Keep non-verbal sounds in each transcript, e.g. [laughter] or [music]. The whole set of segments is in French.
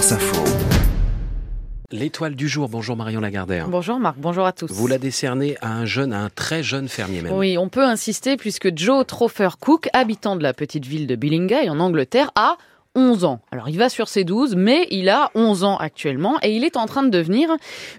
France Info. L'étoile du jour, bonjour Marion Lagardère. Bonjour Marc, bonjour à tous. Vous la décernez à un jeune, à un très jeune fermier même. Oui, on peut insister puisque Joe Trofer Cook, habitant de la petite ville de Billingay en Angleterre, a 11 ans. Alors il va sur ses 12, mais il a 11 ans actuellement et il est en train de devenir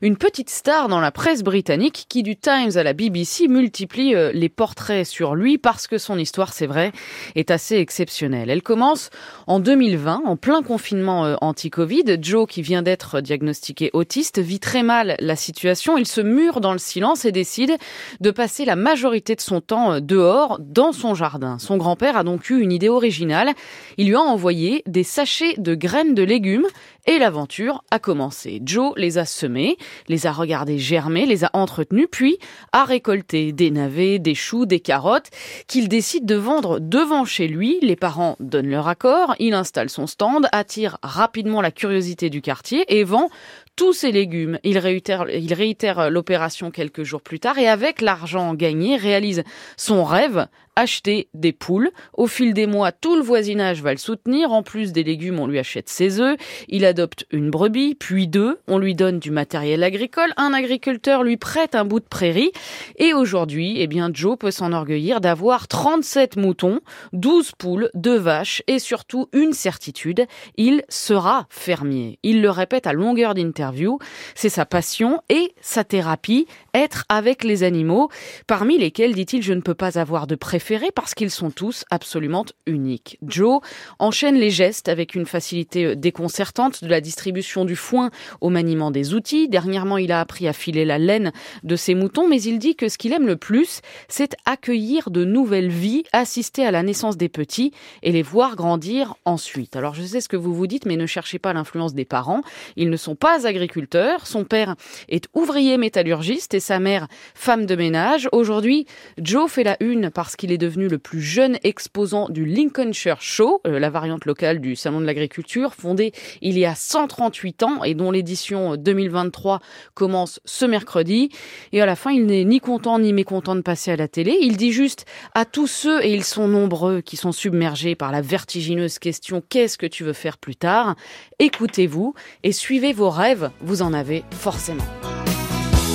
une petite star dans la presse britannique qui du Times à la BBC multiplie euh, les portraits sur lui parce que son histoire, c'est vrai, est assez exceptionnelle. Elle commence en 2020, en plein confinement euh, anti-Covid. Joe, qui vient d'être diagnostiqué autiste, vit très mal la situation. Il se mure dans le silence et décide de passer la majorité de son temps euh, dehors, dans son jardin. Son grand-père a donc eu une idée originale. Il lui a envoyé des sachets de graines de légumes et l'aventure a commencé. Joe les a semés, les a regardés germer, les a entretenus, puis a récolté des navets, des choux, des carottes qu'il décide de vendre devant chez lui. Les parents donnent leur accord, il installe son stand, attire rapidement la curiosité du quartier et vend tous ses légumes. Il réitère, l'opération quelques jours plus tard et avec l'argent gagné réalise son rêve, acheter des poules. Au fil des mois, tout le voisinage va le soutenir. En plus des légumes, on lui achète ses œufs. Il adopte une brebis, puis deux. On lui donne du matériel agricole. Un agriculteur lui prête un bout de prairie. Et aujourd'hui, eh bien, Joe peut s'enorgueillir d'avoir 37 moutons, 12 poules, 2 vaches et surtout une certitude. Il sera fermier. Il le répète à longueur d'interview. C'est sa passion et sa thérapie, être avec les animaux, parmi lesquels, dit-il, je ne peux pas avoir de préférés parce qu'ils sont tous absolument uniques. Joe enchaîne les gestes avec une facilité déconcertante de la distribution du foin au maniement des outils. Dernièrement, il a appris à filer la laine de ses moutons, mais il dit que ce qu'il aime le plus, c'est accueillir de nouvelles vies, assister à la naissance des petits et les voir grandir ensuite. Alors je sais ce que vous vous dites, mais ne cherchez pas l'influence des parents. Ils ne sont pas agriculteurs. Son père est ouvrier métallurgiste et sa mère femme de ménage. Aujourd'hui, Joe fait la une parce qu'il est devenu le plus jeune exposant du Lincolnshire Show, euh, la variante locale du Salon de l'agriculture, fondé il y a 138 ans et dont l'édition 2023 commence ce mercredi. Et à la fin, il n'est ni content ni mécontent de passer à la télé. Il dit juste à tous ceux, et ils sont nombreux, qui sont submergés par la vertigineuse question qu'est-ce que tu veux faire plus tard? Écoutez-vous et suivez vos rêves, vous en avez forcément.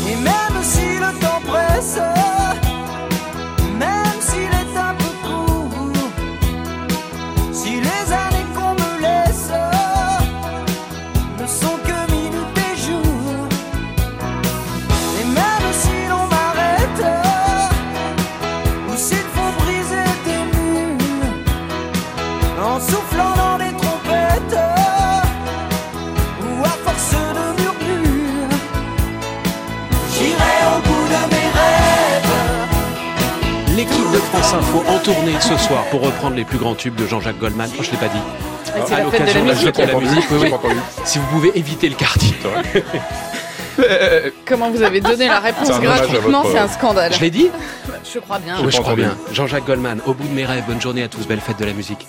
Et même si le temps presse, même s'il est un peu court, si les en soufflant dans les trompettes, ou à force de murmures. J'irai au bout de mes rêves. L'équipe de France Info en tournée ce soir pour reprendre les plus grands tubes de Jean-Jacques Goldman. Oh, je l'ai pas dit. c'est À la fête de l'occasion la de la fête de la musique. musique, oui, oui. Si vous pouvez éviter le quartier. [laughs] Comment vous avez donné la réponse gratuitement C'est un scandale. Je l'ai dit Je crois bien. Oui, je crois bien. Jean-Jacques Goldman, au bout de mes rêves, bonne journée à tous, belle fête de la musique.